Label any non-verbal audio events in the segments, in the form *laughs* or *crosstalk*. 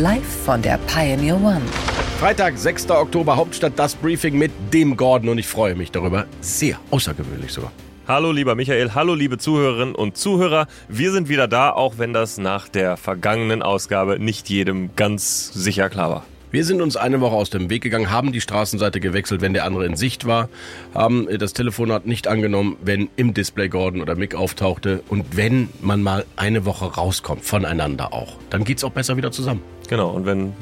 Live von der Pioneer One. Freitag, 6. Oktober, Hauptstadt das Briefing mit dem Gordon und ich freue mich darüber. Sehr außergewöhnlich sogar. Hallo lieber Michael, hallo liebe Zuhörerinnen und Zuhörer. Wir sind wieder da, auch wenn das nach der vergangenen Ausgabe nicht jedem ganz sicher klar war. Wir sind uns eine Woche aus dem Weg gegangen, haben die Straßenseite gewechselt, wenn der andere in Sicht war, haben das Telefonat nicht angenommen, wenn im Display Gordon oder Mick auftauchte und wenn man mal eine Woche rauskommt, voneinander auch, dann geht's auch besser wieder zusammen. Genau, und wenn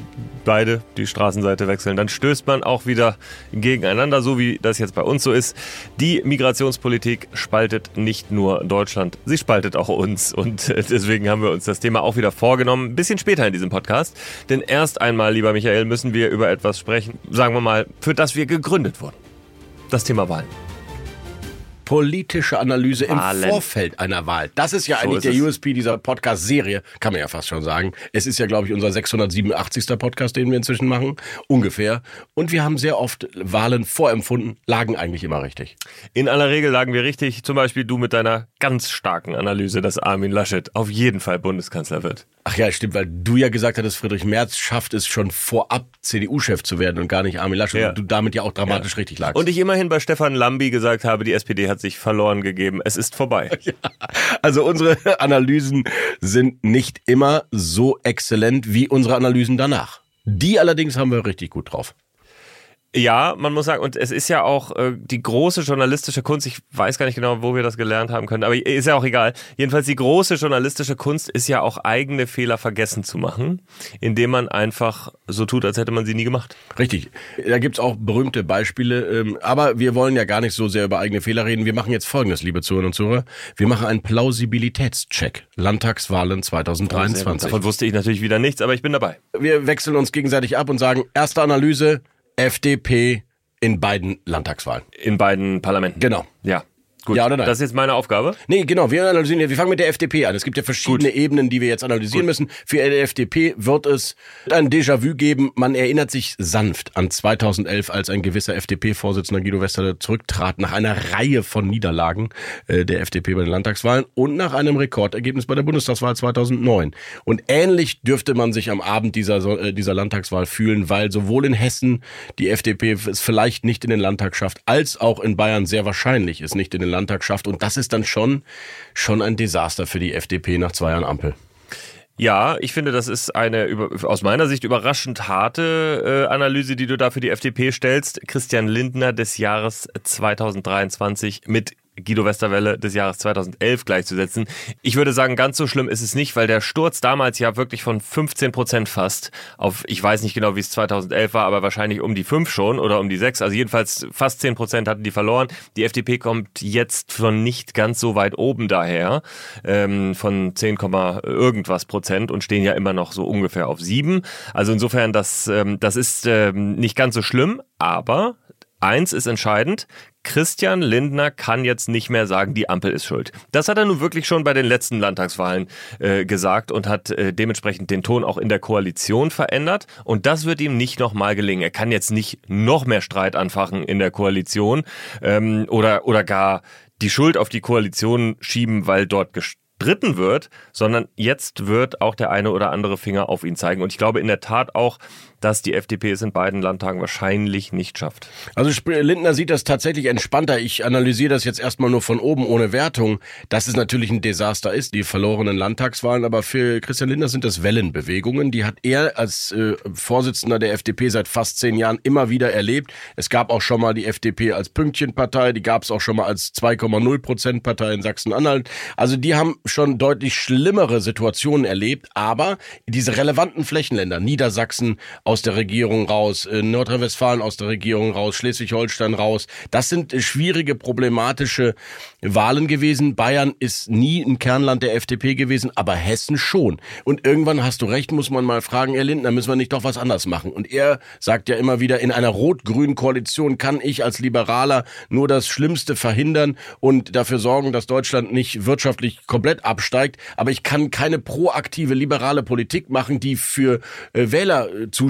beide die Straßenseite wechseln, dann stößt man auch wieder gegeneinander, so wie das jetzt bei uns so ist. Die Migrationspolitik spaltet nicht nur Deutschland, sie spaltet auch uns. Und deswegen haben wir uns das Thema auch wieder vorgenommen, ein bisschen später in diesem Podcast. Denn erst einmal, lieber Michael, müssen wir über etwas sprechen, sagen wir mal, für das wir gegründet wurden. Das Thema Wahlen politische Analyse Wahlen. im Vorfeld einer Wahl. Das ist ja so eigentlich ist der es. USP dieser Podcast-Serie, kann man ja fast schon sagen. Es ist ja, glaube ich, unser 687. Podcast, den wir inzwischen machen, ungefähr. Und wir haben sehr oft Wahlen vorempfunden, lagen eigentlich immer richtig. In aller Regel lagen wir richtig, zum Beispiel du mit deiner ganz starken Analyse, dass Armin Laschet auf jeden Fall Bundeskanzler wird. Ach ja, stimmt, weil du ja gesagt hattest, Friedrich Merz schafft es schon vorab, CDU-Chef zu werden und gar nicht Armin Laschet. Ja. Und du damit ja auch dramatisch ja. richtig lagst. Und ich immerhin bei Stefan Lambi gesagt habe, die SPD hat sich verloren gegeben. Es ist vorbei. *laughs* Ja. Also unsere Analysen sind nicht immer so exzellent wie unsere Analysen danach. Die allerdings haben wir richtig gut drauf. Ja, man muss sagen, und es ist ja auch äh, die große journalistische Kunst, ich weiß gar nicht genau, wo wir das gelernt haben können, aber ist ja auch egal. Jedenfalls die große journalistische Kunst ist ja auch eigene Fehler vergessen zu machen, indem man einfach so tut, als hätte man sie nie gemacht. Richtig. Da gibt's auch berühmte Beispiele, ähm, aber wir wollen ja gar nicht so sehr über eigene Fehler reden. Wir machen jetzt folgendes, liebe Zuhörer und Zuhörer. Wir machen einen Plausibilitätscheck. Landtagswahlen 2023. Davon wusste ich natürlich wieder nichts, aber ich bin dabei. Wir wechseln uns gegenseitig ab und sagen, erste Analyse, FDP in beiden Landtagswahlen. In beiden Parlamenten. Genau. Ja. Gut. Ja oder nein? Das ist jetzt meine Aufgabe? Nee, genau. Wir analysieren, wir fangen mit der FDP an. Es gibt ja verschiedene Gut. Ebenen, die wir jetzt analysieren Gut. müssen. Für die FDP wird es ein Déjà-vu geben. Man erinnert sich sanft an 2011, als ein gewisser FDP-Vorsitzender Guido Westerle zurücktrat nach einer Reihe von Niederlagen äh, der FDP bei den Landtagswahlen und nach einem Rekordergebnis bei der Bundestagswahl 2009. Und ähnlich dürfte man sich am Abend dieser, äh, dieser Landtagswahl fühlen, weil sowohl in Hessen die FDP es vielleicht nicht in den Landtag schafft, als auch in Bayern sehr wahrscheinlich es nicht in den Landtag Landtag schafft. Und das ist dann schon, schon ein Desaster für die FDP nach zwei Jahren Ampel. Ja, ich finde, das ist eine aus meiner Sicht überraschend harte äh, Analyse, die du da für die FDP stellst. Christian Lindner des Jahres 2023 mit Guido Westerwelle des Jahres 2011 gleichzusetzen. Ich würde sagen, ganz so schlimm ist es nicht, weil der Sturz damals ja wirklich von 15 Prozent fast auf, ich weiß nicht genau, wie es 2011 war, aber wahrscheinlich um die 5 schon oder um die 6. Also jedenfalls fast 10 Prozent hatten die verloren. Die FDP kommt jetzt von nicht ganz so weit oben daher, ähm, von 10, irgendwas Prozent und stehen ja immer noch so ungefähr auf 7. Also insofern, das, ähm, das ist ähm, nicht ganz so schlimm, aber Eins ist entscheidend, Christian Lindner kann jetzt nicht mehr sagen, die Ampel ist schuld. Das hat er nun wirklich schon bei den letzten Landtagswahlen äh, gesagt und hat äh, dementsprechend den Ton auch in der Koalition verändert. Und das wird ihm nicht nochmal gelingen. Er kann jetzt nicht noch mehr Streit anfachen in der Koalition ähm, oder, oder gar die Schuld auf die Koalition schieben, weil dort gestritten wird, sondern jetzt wird auch der eine oder andere Finger auf ihn zeigen. Und ich glaube in der Tat auch, dass die FDP es in beiden Landtagen wahrscheinlich nicht schafft. Also Lindner sieht das tatsächlich entspannter. Ich analysiere das jetzt erstmal nur von oben ohne Wertung, dass es natürlich ein Desaster ist, die verlorenen Landtagswahlen, aber für Christian Lindner sind das Wellenbewegungen. Die hat er als äh, Vorsitzender der FDP seit fast zehn Jahren immer wieder erlebt. Es gab auch schon mal die FDP als Pünktchenpartei, die gab es auch schon mal als 2,0 Prozent Partei in Sachsen-Anhalt. Also die haben schon deutlich schlimmere Situationen erlebt, aber diese relevanten Flächenländer, Niedersachsen, aus der Regierung raus, äh, Nordrhein-Westfalen aus der Regierung raus, Schleswig-Holstein raus. Das sind äh, schwierige, problematische Wahlen gewesen. Bayern ist nie ein Kernland der FDP gewesen, aber Hessen schon. Und irgendwann hast du recht, muss man mal fragen, Herr Lindner, müssen wir nicht doch was anders machen? Und er sagt ja immer wieder, in einer rot-grünen Koalition kann ich als Liberaler nur das Schlimmste verhindern und dafür sorgen, dass Deutschland nicht wirtschaftlich komplett absteigt. Aber ich kann keine proaktive liberale Politik machen, die für äh,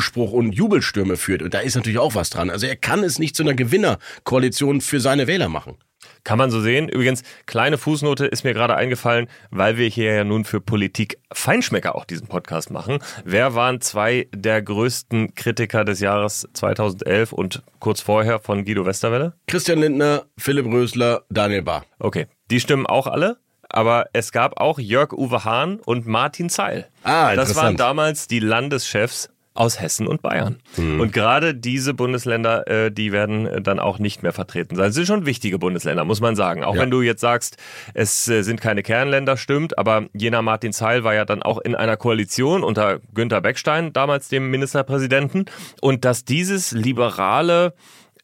Wählerzuspruch und Jubelstürme führt. Und da ist natürlich auch was dran. Also er kann es nicht zu einer Gewinnerkoalition für seine Wähler machen. Kann man so sehen. Übrigens, kleine Fußnote ist mir gerade eingefallen, weil wir hier ja nun für Politik Feinschmecker auch diesen Podcast machen. Wer waren zwei der größten Kritiker des Jahres 2011 und kurz vorher von Guido Westerwelle? Christian Lindner, Philipp Rösler, Daniel Bahr. Okay, die stimmen auch alle aber es gab auch Jörg Uwe Hahn und Martin Zeil. Ah, das waren damals die Landeschefs aus Hessen und Bayern. Mhm. Und gerade diese Bundesländer, äh, die werden äh, dann auch nicht mehr vertreten sein. Es sind schon wichtige Bundesländer, muss man sagen. Auch ja. wenn du jetzt sagst, es äh, sind keine Kernländer, stimmt, aber jener Martin Zeil war ja dann auch in einer Koalition unter Günter Beckstein, damals dem Ministerpräsidenten. Und dass dieses liberale,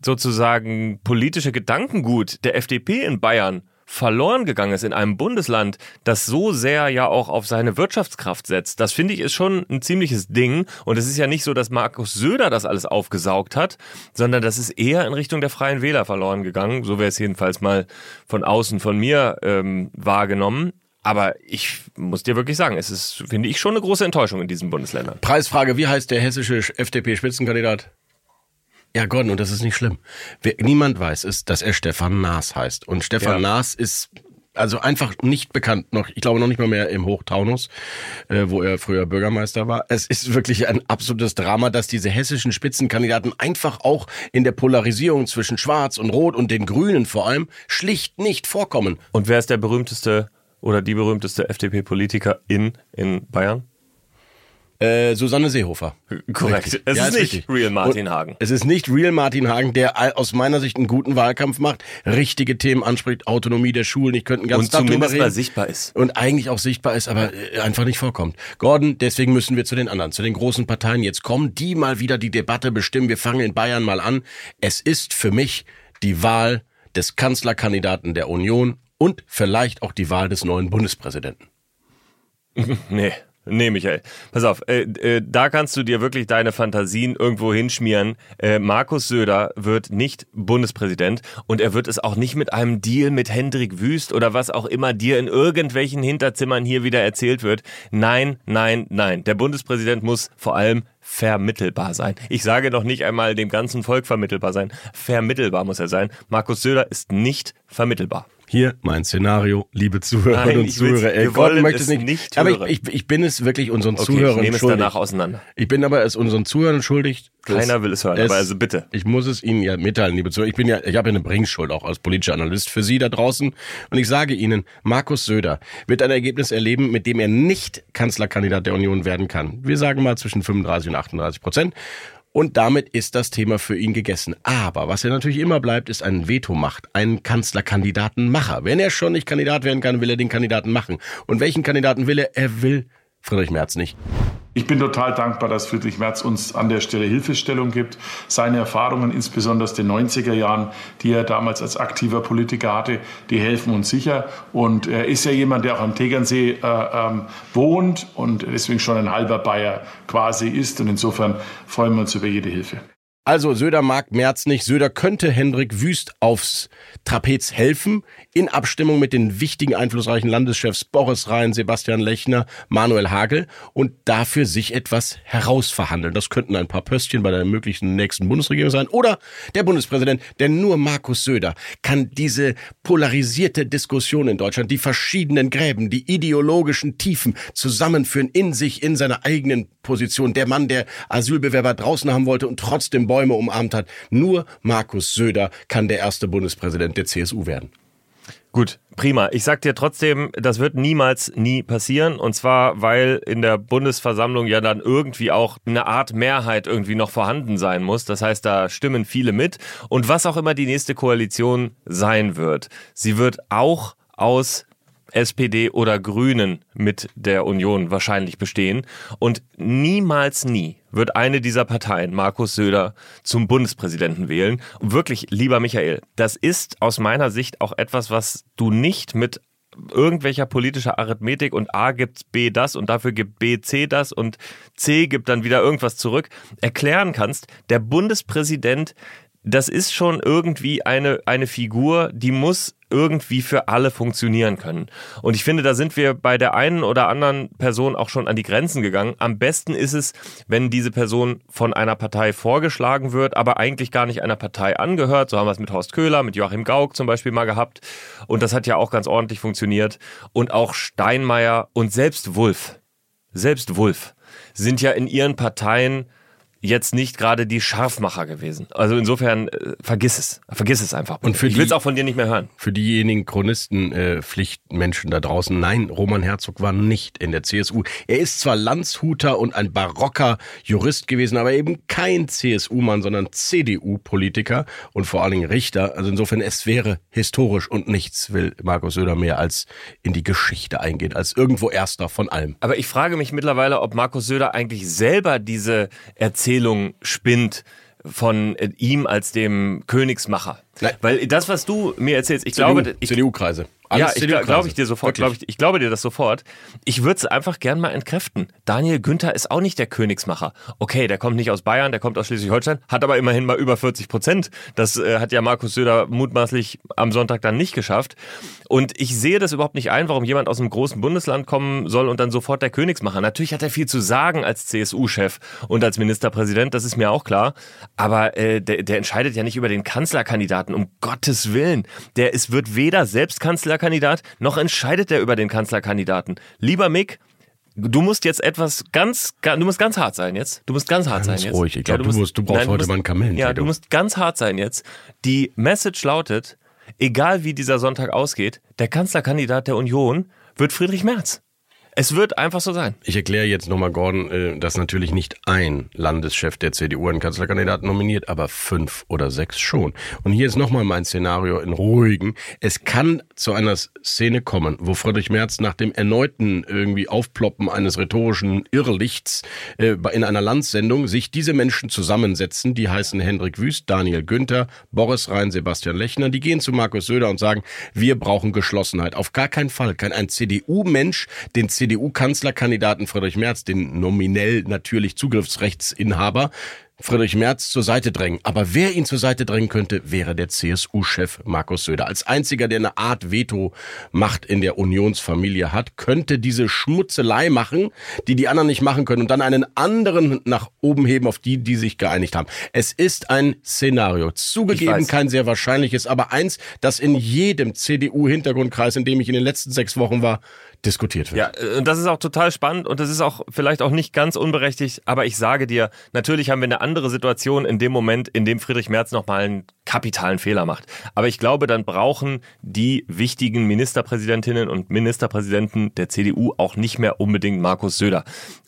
sozusagen politische Gedankengut der FDP in Bayern verloren gegangen ist in einem Bundesland, das so sehr ja auch auf seine Wirtschaftskraft setzt. Das finde ich ist schon ein ziemliches Ding. Und es ist ja nicht so, dass Markus Söder das alles aufgesaugt hat, sondern das ist eher in Richtung der Freien Wähler verloren gegangen. So wäre es jedenfalls mal von außen von mir ähm, wahrgenommen. Aber ich muss dir wirklich sagen, es ist, finde ich, schon eine große Enttäuschung in diesen Bundesländern. Preisfrage, wie heißt der hessische FDP-Spitzenkandidat? Ja, Gordon, und das ist nicht schlimm. Wer, niemand weiß es, dass er Stefan Naas heißt. Und Stefan ja. Naas ist also einfach nicht bekannt noch, ich glaube noch nicht mal mehr im Hochtaunus, äh, wo er früher Bürgermeister war. Es ist wirklich ein absolutes Drama, dass diese hessischen Spitzenkandidaten einfach auch in der Polarisierung zwischen Schwarz und Rot und den Grünen vor allem schlicht nicht vorkommen. Und wer ist der berühmteste oder die berühmteste FDP-Politiker in, in Bayern? Äh, Susanne Seehofer. Korrekt. Richtig. Es ja, ist, ist nicht richtig. Real Martin Hagen. Und es ist nicht Real Martin Hagen, der aus meiner Sicht einen guten Wahlkampf macht, richtige Themen anspricht, Autonomie der Schulen. Ich könnte einen ganzen Und Tag zumindest mal sichtbar ist. Und eigentlich auch sichtbar ist, aber äh, einfach nicht vorkommt. Gordon, deswegen müssen wir zu den anderen, zu den großen Parteien jetzt kommen, die mal wieder die Debatte bestimmen. Wir fangen in Bayern mal an. Es ist für mich die Wahl des Kanzlerkandidaten der Union und vielleicht auch die Wahl des neuen Bundespräsidenten. *laughs* nee. Nee, Michael. Pass auf, äh, äh, da kannst du dir wirklich deine Fantasien irgendwo hinschmieren. Äh, Markus Söder wird nicht Bundespräsident und er wird es auch nicht mit einem Deal mit Hendrik Wüst oder was auch immer dir in irgendwelchen Hinterzimmern hier wieder erzählt wird. Nein, nein, nein. Der Bundespräsident muss vor allem vermittelbar sein. Ich sage noch nicht einmal dem ganzen Volk vermittelbar sein. Vermittelbar muss er sein. Markus Söder ist nicht vermittelbar. Hier mein Szenario, liebe Zuhörerinnen Nein, und Zuhörer. Ey, Gott möchte es nicht. nicht aber ich, ich, ich bin es wirklich unseren okay, Zuhörern ich nehme schuldig. es danach auseinander. Ich bin aber es unseren Zuhörern schuldig. Keiner will es hören, es, aber also bitte. Ich muss es Ihnen ja mitteilen, liebe Zuhörer. Ich bin ja, ich habe ja eine Bringschuld auch als politischer Analyst für Sie da draußen. Und ich sage Ihnen, Markus Söder wird ein Ergebnis erleben, mit dem er nicht Kanzlerkandidat der Union werden kann. Wir sagen mal zwischen 35 und 38 Prozent. Und damit ist das Thema für ihn gegessen. Aber was er natürlich immer bleibt, ist ein Vetomacht, ein Kanzlerkandidatenmacher. Wenn er schon nicht Kandidat werden kann, will er den Kandidaten machen. Und welchen Kandidaten will er? Er will Friedrich Merz nicht. Ich bin total dankbar, dass Friedrich Merz uns an der Stelle Hilfestellung gibt. Seine Erfahrungen, insbesondere aus den 90er Jahren, die er damals als aktiver Politiker hatte, die helfen uns sicher. Und er ist ja jemand, der auch am Tegernsee äh, ähm, wohnt und deswegen schon ein halber Bayer quasi ist. Und insofern freuen wir uns über jede Hilfe. Also Söder mag Merz nicht. Söder könnte Hendrik Wüst aufs Trapez helfen, in Abstimmung mit den wichtigen einflussreichen Landeschefs Boris Rhein, Sebastian Lechner, Manuel Hagel und dafür sich etwas herausverhandeln. Das könnten ein paar Pöstchen bei der möglichen nächsten Bundesregierung sein oder der Bundespräsident, denn nur Markus Söder kann diese polarisierte Diskussion in Deutschland, die verschiedenen Gräben, die ideologischen Tiefen zusammenführen in sich, in seiner eigenen Position. Der Mann, der Asylbewerber draußen haben wollte und trotzdem Bäume umarmt hat. Nur Markus Söder kann der erste Bundespräsident der CSU werden. Gut, prima. Ich sag dir trotzdem, das wird niemals nie passieren. Und zwar, weil in der Bundesversammlung ja dann irgendwie auch eine Art Mehrheit irgendwie noch vorhanden sein muss. Das heißt, da stimmen viele mit. Und was auch immer die nächste Koalition sein wird, sie wird auch aus SPD oder Grünen mit der Union wahrscheinlich bestehen. Und niemals nie wird eine dieser Parteien, Markus Söder, zum Bundespräsidenten wählen. Und wirklich, lieber Michael, das ist aus meiner Sicht auch etwas, was du nicht mit irgendwelcher politischer Arithmetik und A gibt B das und dafür gibt B C das und C gibt dann wieder irgendwas zurück, erklären kannst. Der Bundespräsident das ist schon irgendwie eine, eine Figur, die muss irgendwie für alle funktionieren können. Und ich finde, da sind wir bei der einen oder anderen Person auch schon an die Grenzen gegangen. Am besten ist es, wenn diese Person von einer Partei vorgeschlagen wird, aber eigentlich gar nicht einer Partei angehört. So haben wir es mit Horst Köhler, mit Joachim Gauck zum Beispiel mal gehabt. Und das hat ja auch ganz ordentlich funktioniert. Und auch Steinmeier und selbst Wulff, selbst Wulff sind ja in ihren Parteien jetzt nicht gerade die Scharfmacher gewesen. Also insofern äh, vergiss es, vergiss es einfach. Und für ich will es auch von dir nicht mehr hören. Für diejenigen Chronisten, äh, da draußen, nein, Roman Herzog war nicht in der CSU. Er ist zwar Landshuter und ein barocker Jurist gewesen, aber eben kein CSU-Mann, sondern CDU-Politiker und vor allen Dingen Richter. Also insofern, es wäre historisch und nichts will Markus Söder mehr als in die Geschichte eingehen, als irgendwo Erster von allem. Aber ich frage mich mittlerweile, ob Markus Söder eigentlich selber diese Erzählung Erzählung spinnt von äh, ihm als dem Königsmacher. Nein. Weil das, was du mir erzählst, ich CDU, glaube, ich, CDU-Kreise. Ja, ich glaube ich dir sofort, glaube ich, ich glaube dir das sofort. Ich würde es einfach gern mal entkräften. Daniel Günther ist auch nicht der Königsmacher. Okay, der kommt nicht aus Bayern, der kommt aus Schleswig-Holstein, hat aber immerhin mal über 40 Prozent. Das äh, hat ja Markus Söder mutmaßlich am Sonntag dann nicht geschafft. Und ich sehe das überhaupt nicht ein, warum jemand aus einem großen Bundesland kommen soll und dann sofort der Königsmacher. Natürlich hat er viel zu sagen als CSU-Chef und als Ministerpräsident, das ist mir auch klar. Aber äh, der, der entscheidet ja nicht über den Kanzlerkandidaten, um Gottes Willen. Der ist, wird weder selbst Kanzlerkandidat, noch entscheidet er über den Kanzlerkandidaten. Lieber Mick, Du musst jetzt etwas ganz, du musst ganz hart sein jetzt. Du musst ganz hart ganz sein jetzt. ruhig. Ich glaube, ja, du, du, du brauchst nein, heute musst, mal einen Kamellen. Ja, du musst ganz hart sein jetzt. Die Message lautet, egal wie dieser Sonntag ausgeht, der Kanzlerkandidat der Union wird Friedrich Merz. Es wird einfach so sein. Ich erkläre jetzt nochmal, Gordon, äh, dass natürlich nicht ein Landeschef der CDU einen Kanzlerkandidaten nominiert, aber fünf oder sechs schon. Und hier ist nochmal mein Szenario in ruhigen. Es kann zu einer Szene kommen, wo Friedrich Merz nach dem erneuten irgendwie Aufploppen eines rhetorischen Irrlichts äh, in einer Landsendung sich diese Menschen zusammensetzen, die heißen Hendrik Wüst, Daniel Günther, Boris Rhein, Sebastian Lechner, die gehen zu Markus Söder und sagen, wir brauchen Geschlossenheit. Auf gar keinen Fall kann ein CDU-Mensch den CDU CDU-Kanzlerkandidaten Friedrich Merz, den nominell natürlich Zugriffsrechtsinhaber, Friedrich Merz zur Seite drängen. Aber wer ihn zur Seite drängen könnte, wäre der CSU-Chef Markus Söder. Als einziger, der eine Art Veto-Macht in der Unionsfamilie hat, könnte diese Schmutzelei machen, die die anderen nicht machen können und dann einen anderen nach oben heben auf die, die sich geeinigt haben. Es ist ein Szenario. Zugegeben kein sehr wahrscheinliches, aber eins, das in jedem CDU-Hintergrundkreis, in dem ich in den letzten sechs Wochen war, diskutiert wird. Ja, äh, und das ist auch total spannend und das ist auch vielleicht auch nicht ganz unberechtigt, aber ich sage dir, natürlich haben wir eine andere Situation in dem Moment, in dem Friedrich Merz nochmal einen kapitalen Fehler macht. Aber ich glaube, dann brauchen die wichtigen Ministerpräsidentinnen und Ministerpräsidenten der CDU auch nicht mehr unbedingt Markus Söder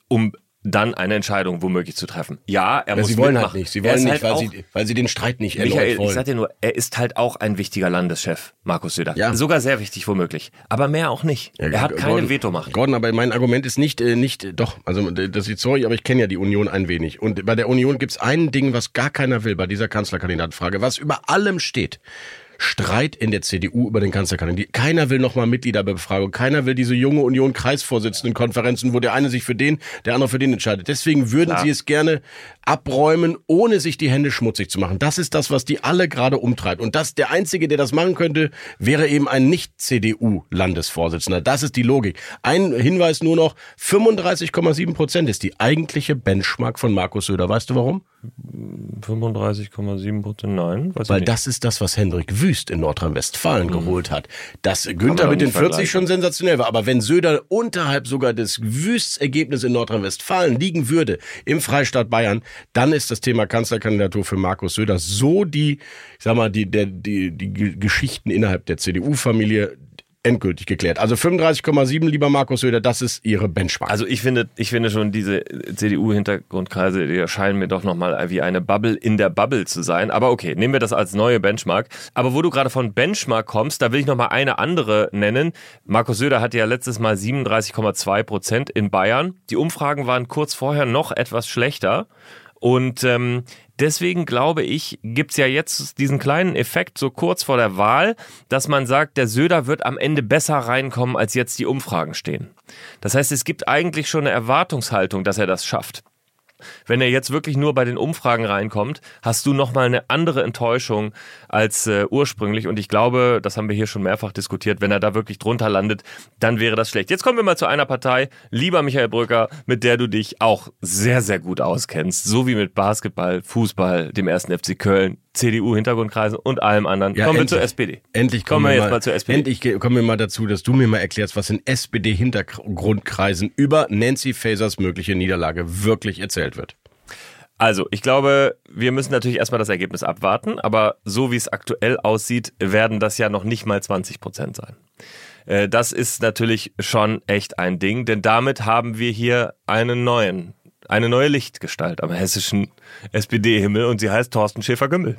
um dann eine Entscheidung womöglich zu treffen. Ja, er ja, muss Sie wollen mitmachen. halt nicht. Sie wollen nicht, halt weil, sie, weil sie den Streit nicht Michael, wollen. ich sag dir nur, er ist halt auch ein wichtiger Landeschef, Markus Söder. Ja. Sogar sehr wichtig womöglich. Aber mehr auch nicht. Ja, er hat keine Gordon, Vetomacht. Gordon, aber mein Argument ist nicht, äh, nicht, doch, also das ist sorry, aber ich kenne ja die Union ein wenig. Und bei der Union gibt's ein Ding, was gar keiner will bei dieser Kanzlerkandidatenfrage, was über allem steht. Streit in der CDU über den Kanzlerkandidaten. Keiner will nochmal Mitgliederbefragung. Keiner will diese junge Union-Kreisvorsitzendenkonferenzen, wo der eine sich für den, der andere für den entscheidet. Deswegen würden Klar. sie es gerne abräumen, ohne sich die Hände schmutzig zu machen. Das ist das, was die alle gerade umtreibt. Und das, der Einzige, der das machen könnte, wäre eben ein Nicht-CDU-Landesvorsitzender. Das ist die Logik. Ein Hinweis nur noch, 35,7 Prozent ist die eigentliche Benchmark von Markus Söder. Weißt du warum? 35,7 Prozent, nein. Weil das ist das, was Hendrik Wüst in Nordrhein-Westfalen mhm. geholt hat. Dass Günther mit den 40 schon sensationell war. Aber wenn Söder unterhalb sogar des Wüsts in Nordrhein-Westfalen liegen würde, im Freistaat Bayern, dann ist das Thema Kanzlerkandidatur für Markus Söder so die, ich sag mal, die, der, die, die Geschichten innerhalb der CDU-Familie endgültig geklärt. Also 35,7, lieber Markus Söder, das ist Ihre Benchmark. Also ich finde, ich finde schon diese CDU-Hintergrundkreise, die erscheinen mir doch nochmal wie eine Bubble in der Bubble zu sein. Aber okay, nehmen wir das als neue Benchmark. Aber wo du gerade von Benchmark kommst, da will ich nochmal eine andere nennen. Markus Söder hatte ja letztes Mal 37,2 Prozent in Bayern. Die Umfragen waren kurz vorher noch etwas schlechter. Und ähm, deswegen glaube ich, gibt's ja jetzt diesen kleinen Effekt so kurz vor der Wahl, dass man sagt, der Söder wird am Ende besser reinkommen, als jetzt die Umfragen stehen. Das heißt, es gibt eigentlich schon eine Erwartungshaltung, dass er das schafft. Wenn er jetzt wirklich nur bei den Umfragen reinkommt, hast du nochmal eine andere Enttäuschung als äh, ursprünglich. Und ich glaube, das haben wir hier schon mehrfach diskutiert, wenn er da wirklich drunter landet, dann wäre das schlecht. Jetzt kommen wir mal zu einer Partei, lieber Michael Brücker, mit der du dich auch sehr, sehr gut auskennst. So wie mit Basketball, Fußball, dem ersten FC Köln, CDU-Hintergrundkreisen und allem anderen. Ja, kommen endlich. wir zur SPD. Endlich kommen wir wir jetzt mal, mal zur SPD. Endlich kommen wir mal dazu, dass du mir mal erklärst, was in SPD-Hintergrundkreisen über Nancy Fasers mögliche Niederlage wirklich erzählt wird. Also, ich glaube, wir müssen natürlich erstmal das Ergebnis abwarten, aber so wie es aktuell aussieht, werden das ja noch nicht mal 20 Prozent sein. Äh, Das ist natürlich schon echt ein Ding, denn damit haben wir hier einen neuen, eine neue Lichtgestalt am hessischen SPD-Himmel und sie heißt Thorsten Schäfer-Gümbel.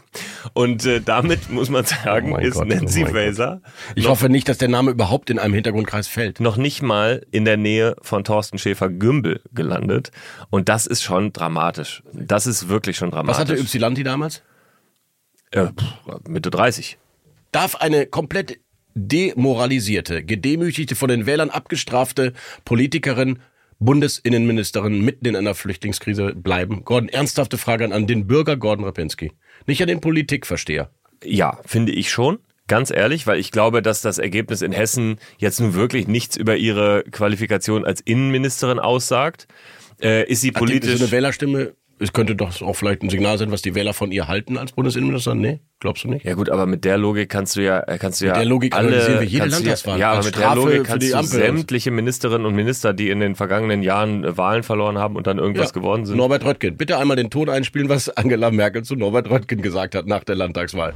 Und äh, damit *laughs* muss man sagen, Oh ist Gott, oh Nancy. Faeser Ich noch, hoffe nicht, dass der Name überhaupt in einem Hintergrundkreis fällt. noch nicht mal in der Nähe von Thorsten Schäfer-Gümbel gelandet. Und das ist schon dramatisch. Das ist wirklich schon dramatisch. Was hatte Ypsilanti damals? Äh, Mitte 30. Darf eine komplett demoralisierte, gedemütigte, von den Wählern abgestrafte Politikerin, Bundesinnenministerin mitten in einer Flüchtlingskrise bleiben? Gordon, ernsthafte Frage an den Bürger Gordon Rapinski. Nicht an den Politikversteher. Ja, finde ich schon. Ganz ehrlich, weil ich glaube, dass das Ergebnis in Hessen jetzt nun wirklich nichts über ihre Qualifikation als Innenministerin aussagt. Äh, ist sie Hat politisch. so eine Wählerstimme? Es könnte doch auch vielleicht ein Signal sein, was die Wähler von ihr halten als Bundesinnenministerin. Nee, glaubst du nicht? ja gut, aber mit der Logik kannst du ja, äh, kannst du ja der Logik alle, analysieren wir jede Landtagswahl Ja, ja aber mit der Strafe Logik für kannst die du sämtliche Ministerinnen und Minister, die in den vergangenen Jahren äh, Wahlen verloren haben und dann irgendwas geworden sind. Norbert Röttgen, bitte einmal den Ton einspielen, was Angela Merkel zu Norbert Röttgen gesagt hat nach der Landtagswahl.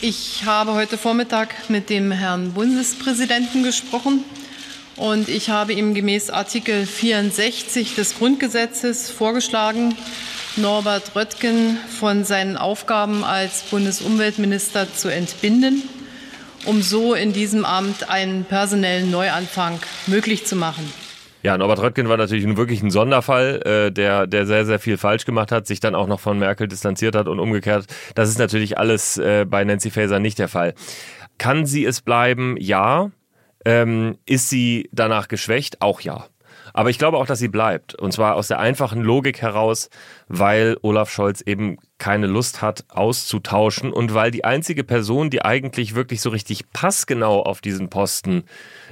Ich habe heute Vormittag mit dem Herrn Bundespräsidenten gesprochen und ich habe ihm gemäß Artikel 64 des Grundgesetzes vorgeschlagen, Norbert Röttgen von seinen Aufgaben als Bundesumweltminister zu entbinden, um so in diesem Amt einen personellen Neuanfang möglich zu machen. Ja, Norbert Röttgen war natürlich wirklich ein Sonderfall, äh, der, der sehr, sehr viel falsch gemacht hat, sich dann auch noch von Merkel distanziert hat und umgekehrt. Das ist natürlich alles äh, bei Nancy Faeser nicht der Fall. Kann sie es bleiben? Ja. Ähm, ist sie danach geschwächt? Auch ja. Aber ich glaube auch, dass sie bleibt. Und zwar aus der einfachen Logik heraus, weil Olaf Scholz eben keine Lust hat, auszutauschen und weil die einzige Person, die eigentlich wirklich so richtig passgenau auf diesen Posten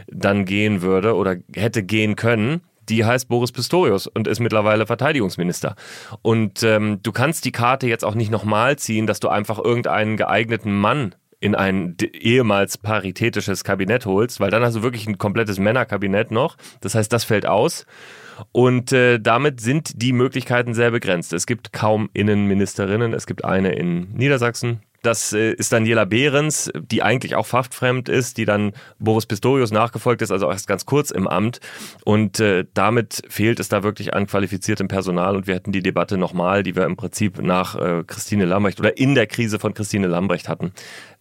dann gehen würde oder hätte gehen können, die heißt Boris Pistorius und ist mittlerweile Verteidigungsminister. Und ähm, du kannst die Karte jetzt auch nicht nochmal ziehen, dass du einfach irgendeinen geeigneten Mann in ein ehemals paritätisches Kabinett holst, weil dann hast du wirklich ein komplettes Männerkabinett noch. Das heißt, das fällt aus. Und äh, damit sind die Möglichkeiten sehr begrenzt. Es gibt kaum Innenministerinnen. Es gibt eine in Niedersachsen. Das äh, ist Daniela Behrens, die eigentlich auch fachfremd ist, die dann Boris Pistorius nachgefolgt ist, also erst ganz kurz im Amt. Und äh, damit fehlt es da wirklich an qualifiziertem Personal. Und wir hätten die Debatte nochmal, die wir im Prinzip nach äh, Christine Lambrecht oder in der Krise von Christine Lambrecht hatten.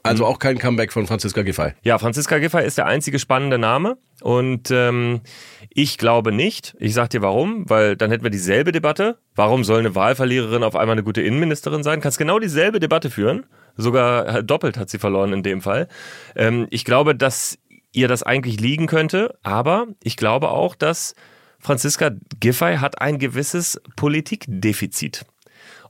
Also auch kein Comeback von Franziska Giffey. Ja, Franziska Giffey ist der einzige spannende Name und ähm, ich glaube nicht. Ich sag dir warum, weil dann hätten wir dieselbe Debatte. Warum soll eine Wahlverliererin auf einmal eine gute Innenministerin sein? Kannst genau dieselbe Debatte führen. Sogar doppelt hat sie verloren in dem Fall. Ähm, ich glaube, dass ihr das eigentlich liegen könnte, aber ich glaube auch, dass Franziska Giffey hat ein gewisses Politikdefizit.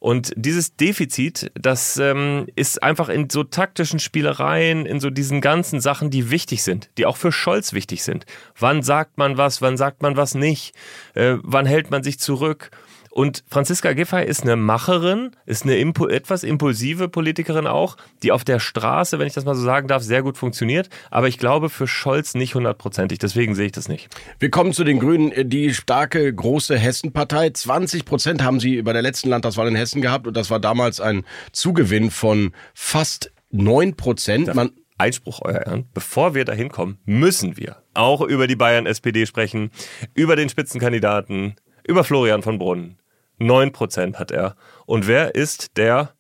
Und dieses Defizit, das ähm, ist einfach in so taktischen Spielereien, in so diesen ganzen Sachen, die wichtig sind, die auch für Scholz wichtig sind. Wann sagt man was, wann sagt man was nicht? Äh, wann hält man sich zurück? Und Franziska Giffey ist eine Macherin, ist eine impu etwas impulsive Politikerin auch, die auf der Straße, wenn ich das mal so sagen darf, sehr gut funktioniert. Aber ich glaube für Scholz nicht hundertprozentig. Deswegen sehe ich das nicht. Wir kommen zu den Grünen, die starke, große Hessenpartei. 20 Prozent haben sie bei der letzten Landtagswahl in Hessen gehabt und das war damals ein Zugewinn von fast 9 Prozent. Man Einspruch, euer Ehren. Bevor wir dahin kommen, müssen wir auch über die Bayern-SPD sprechen, über den Spitzenkandidaten, über Florian von Brunn. 9% hat er. Und wer ist der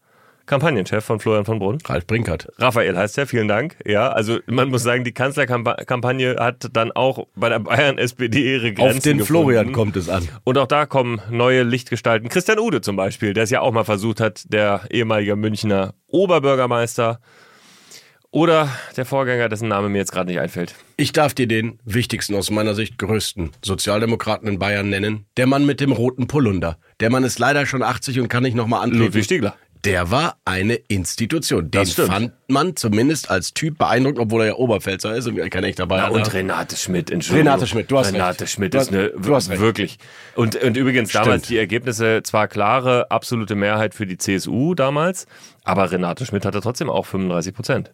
Kampagnenchef von Florian von Brunn. Ralf Brinkert. Raphael heißt er, vielen Dank. Ja, also man muss sagen, die Kanzlerkampagne hat dann auch bei der Bayern-SPD ihre Grenzen Auf den gefunden. Florian kommt es an. Und auch da kommen neue Lichtgestalten. Christian Ude zum Beispiel, der es ja auch mal versucht hat, der ehemalige Münchner Oberbürgermeister. Oder der Vorgänger, dessen Name mir jetzt gerade nicht einfällt. Ich darf dir den wichtigsten, aus meiner Sicht größten Sozialdemokraten in Bayern nennen. Der Mann mit dem roten Polunder. Der Mann ist leider schon 80 und kann nicht nochmal antreten. Ludwig Stiegler der war eine Institution. Den fand man zumindest als Typ beeindruckend, obwohl er ja Oberpfälzer ist und kein echter Bayer. Ja, und Renate Schmidt, Entschuldigung. Renate Schmidt, du hast Renate recht. Schmidt ist eine, du hast wirklich. Und, und übrigens Stimmt. damals die Ergebnisse, zwar klare, absolute Mehrheit für die CSU damals, aber Renate Schmidt hatte trotzdem auch 35 Prozent.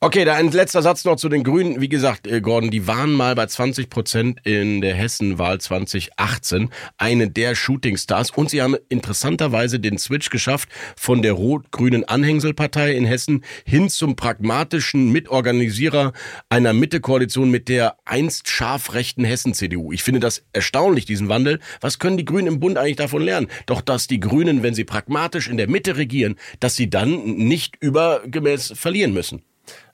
Okay, da ein letzter Satz noch zu den Grünen. Wie gesagt, äh, Gordon, die waren mal bei 20 Prozent in der Hessenwahl 2018 eine der Shootingstars und sie haben interessanterweise den Switch geschafft von der rot-grünen Anhängselpartei in Hessen hin zum pragmatischen Mitorganisierer einer Mittekoalition mit der einst scharf rechten Hessen-CDU. Ich finde das erstaunlich, diesen Wandel. Was können die Grünen im Bund eigentlich davon lernen? Doch, dass die Grünen, wenn sie pragmatisch in der Mitte regieren, dass sie dann nicht übergemäß verlieren müssen.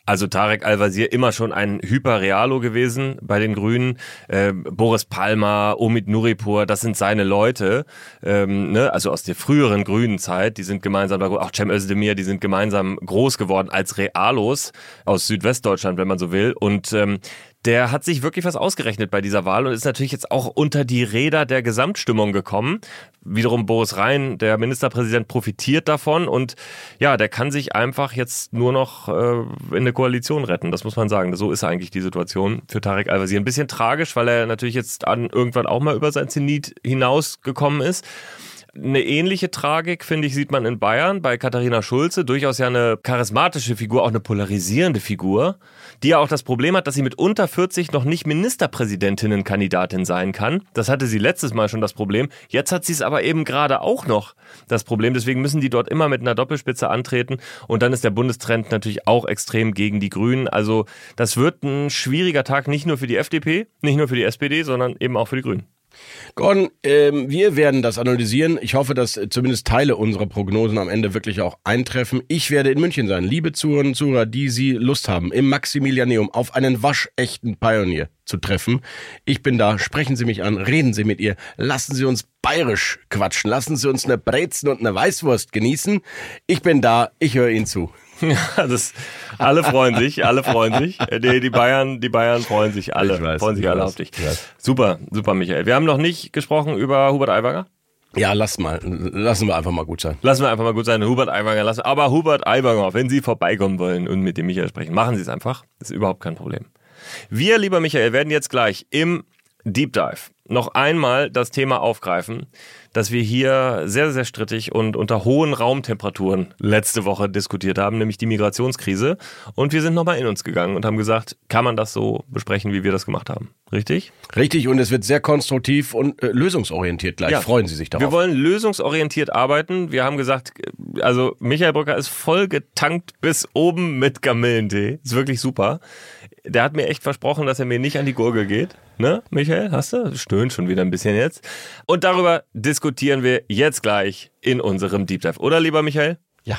Also Tarek Al-Wazir immer schon ein Hyperrealo gewesen bei den Grünen. Äh, Boris Palmer, Omid Nuripur, das sind seine Leute. Ähm, ne? Also aus der früheren grünen Zeit. Die sind gemeinsam, auch Cem Özdemir, die sind gemeinsam groß geworden als Realos aus Südwestdeutschland, wenn man so will. Und ähm, der hat sich wirklich was ausgerechnet bei dieser Wahl und ist natürlich jetzt auch unter die Räder der Gesamtstimmung gekommen. Wiederum Boris Rhein, der Ministerpräsident, profitiert davon und ja, der kann sich einfach jetzt nur noch äh, in eine Koalition retten. Das muss man sagen. So ist eigentlich die Situation für Tarek Al-Wazir. Ein bisschen tragisch, weil er natürlich jetzt an irgendwann auch mal über sein Zenit hinausgekommen ist. Eine ähnliche Tragik, finde ich, sieht man in Bayern bei Katharina Schulze. Durchaus ja eine charismatische Figur, auch eine polarisierende Figur, die ja auch das Problem hat, dass sie mit unter 40 noch nicht Ministerpräsidentinnenkandidatin sein kann. Das hatte sie letztes Mal schon das Problem. Jetzt hat sie es aber eben gerade auch noch das Problem. Deswegen müssen die dort immer mit einer Doppelspitze antreten. Und dann ist der Bundestrend natürlich auch extrem gegen die Grünen. Also das wird ein schwieriger Tag nicht nur für die FDP, nicht nur für die SPD, sondern eben auch für die Grünen. Gordon, ähm, wir werden das analysieren. Ich hoffe, dass äh, zumindest Teile unserer Prognosen am Ende wirklich auch eintreffen. Ich werde in München sein. Liebe Zuhörerinnen und Zuhörer, die Sie Lust haben, im Maximilianeum auf einen waschechten Pionier zu treffen. Ich bin da. Sprechen Sie mich an. Reden Sie mit ihr. Lassen Sie uns bayerisch quatschen. Lassen Sie uns eine Brezen und eine Weißwurst genießen. Ich bin da. Ich höre Ihnen zu. Ja, das, alle freuen sich, alle freuen sich. Äh, Die, die Bayern, die Bayern freuen sich alle, Ich weiß, freuen sich ich alle weiß, auf dich. Super, super, Michael. Wir haben noch nicht gesprochen über Hubert Aiwanger. Ja, lass mal. Lassen wir einfach mal gut sein. Lassen wir einfach mal gut sein, Hubert Aiwanger lassen. Aber Hubert Aiwanger, wenn Sie vorbeikommen wollen und mit dem Michael sprechen, machen Sie es einfach. Das ist überhaupt kein Problem. Wir, lieber Michael, werden jetzt gleich im Deep Dive noch einmal das Thema aufgreifen, das wir hier sehr, sehr strittig und unter hohen Raumtemperaturen letzte Woche diskutiert haben, nämlich die Migrationskrise. Und wir sind nochmal in uns gegangen und haben gesagt, kann man das so besprechen, wie wir das gemacht haben? Richtig? Richtig, und es wird sehr konstruktiv und äh, lösungsorientiert gleich. Ja. Freuen Sie sich darauf. Wir wollen lösungsorientiert arbeiten. Wir haben gesagt, also Michael Brücker ist voll getankt bis oben mit Kamillentee. Ist wirklich super. Der hat mir echt versprochen, dass er mir nicht an die Gurgel geht. Ne, Michael? Hast du? Stöhnt schon wieder ein bisschen jetzt. Und darüber diskutieren wir jetzt gleich in unserem Deep Dive. Oder, lieber Michael? Ja.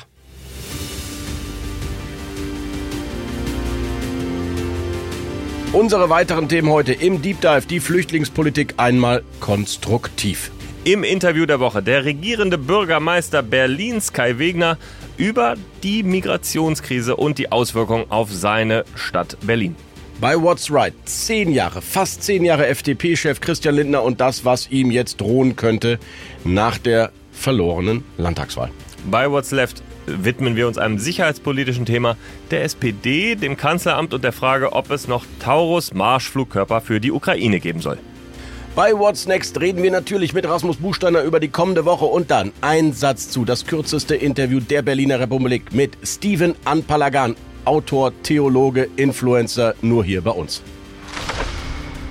Unsere weiteren Themen heute im Deep Dive, die Flüchtlingspolitik einmal konstruktiv. Im Interview der Woche der regierende Bürgermeister Berlins Kai Wegner über die Migrationskrise und die Auswirkungen auf seine Stadt Berlin. Bei What's Right zehn Jahre, fast zehn Jahre FDP-Chef Christian Lindner und das, was ihm jetzt drohen könnte nach der verlorenen Landtagswahl. Bei What's Left widmen wir uns einem sicherheitspolitischen Thema der SPD, dem Kanzleramt und der Frage, ob es noch Taurus-Marschflugkörper für die Ukraine geben soll. Bei What's Next reden wir natürlich mit Rasmus Buchsteiner über die kommende Woche und dann ein Satz zu, das kürzeste Interview der Berliner Republik mit Steven Anpalagan, Autor, Theologe, Influencer, nur hier bei uns.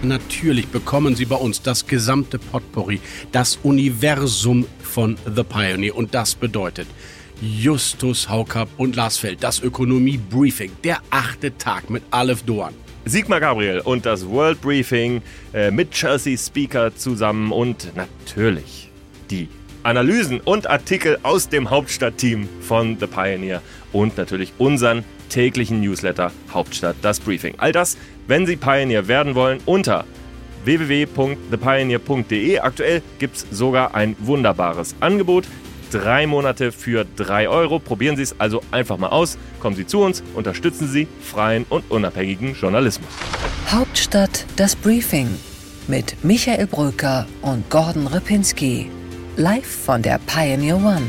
Natürlich bekommen Sie bei uns das gesamte Potpourri, das Universum von The Pioneer und das bedeutet Justus Haukapp und Lars Feld, das Ökonomie-Briefing, der achte Tag mit Aleph Doan. Sigmar Gabriel und das World Briefing äh, mit Chelsea Speaker zusammen und natürlich die Analysen und Artikel aus dem Hauptstadtteam von The Pioneer und natürlich unseren täglichen Newsletter Hauptstadt das Briefing. All das, wenn Sie Pioneer werden wollen, unter www.thepioneer.de. Aktuell gibt es sogar ein wunderbares Angebot. Drei Monate für drei Euro. Probieren Sie es also einfach mal aus. Kommen Sie zu uns, unterstützen Sie freien und unabhängigen Journalismus. Hauptstadt das Briefing mit Michael Bröker und Gordon Ripinski. Live von der Pioneer One.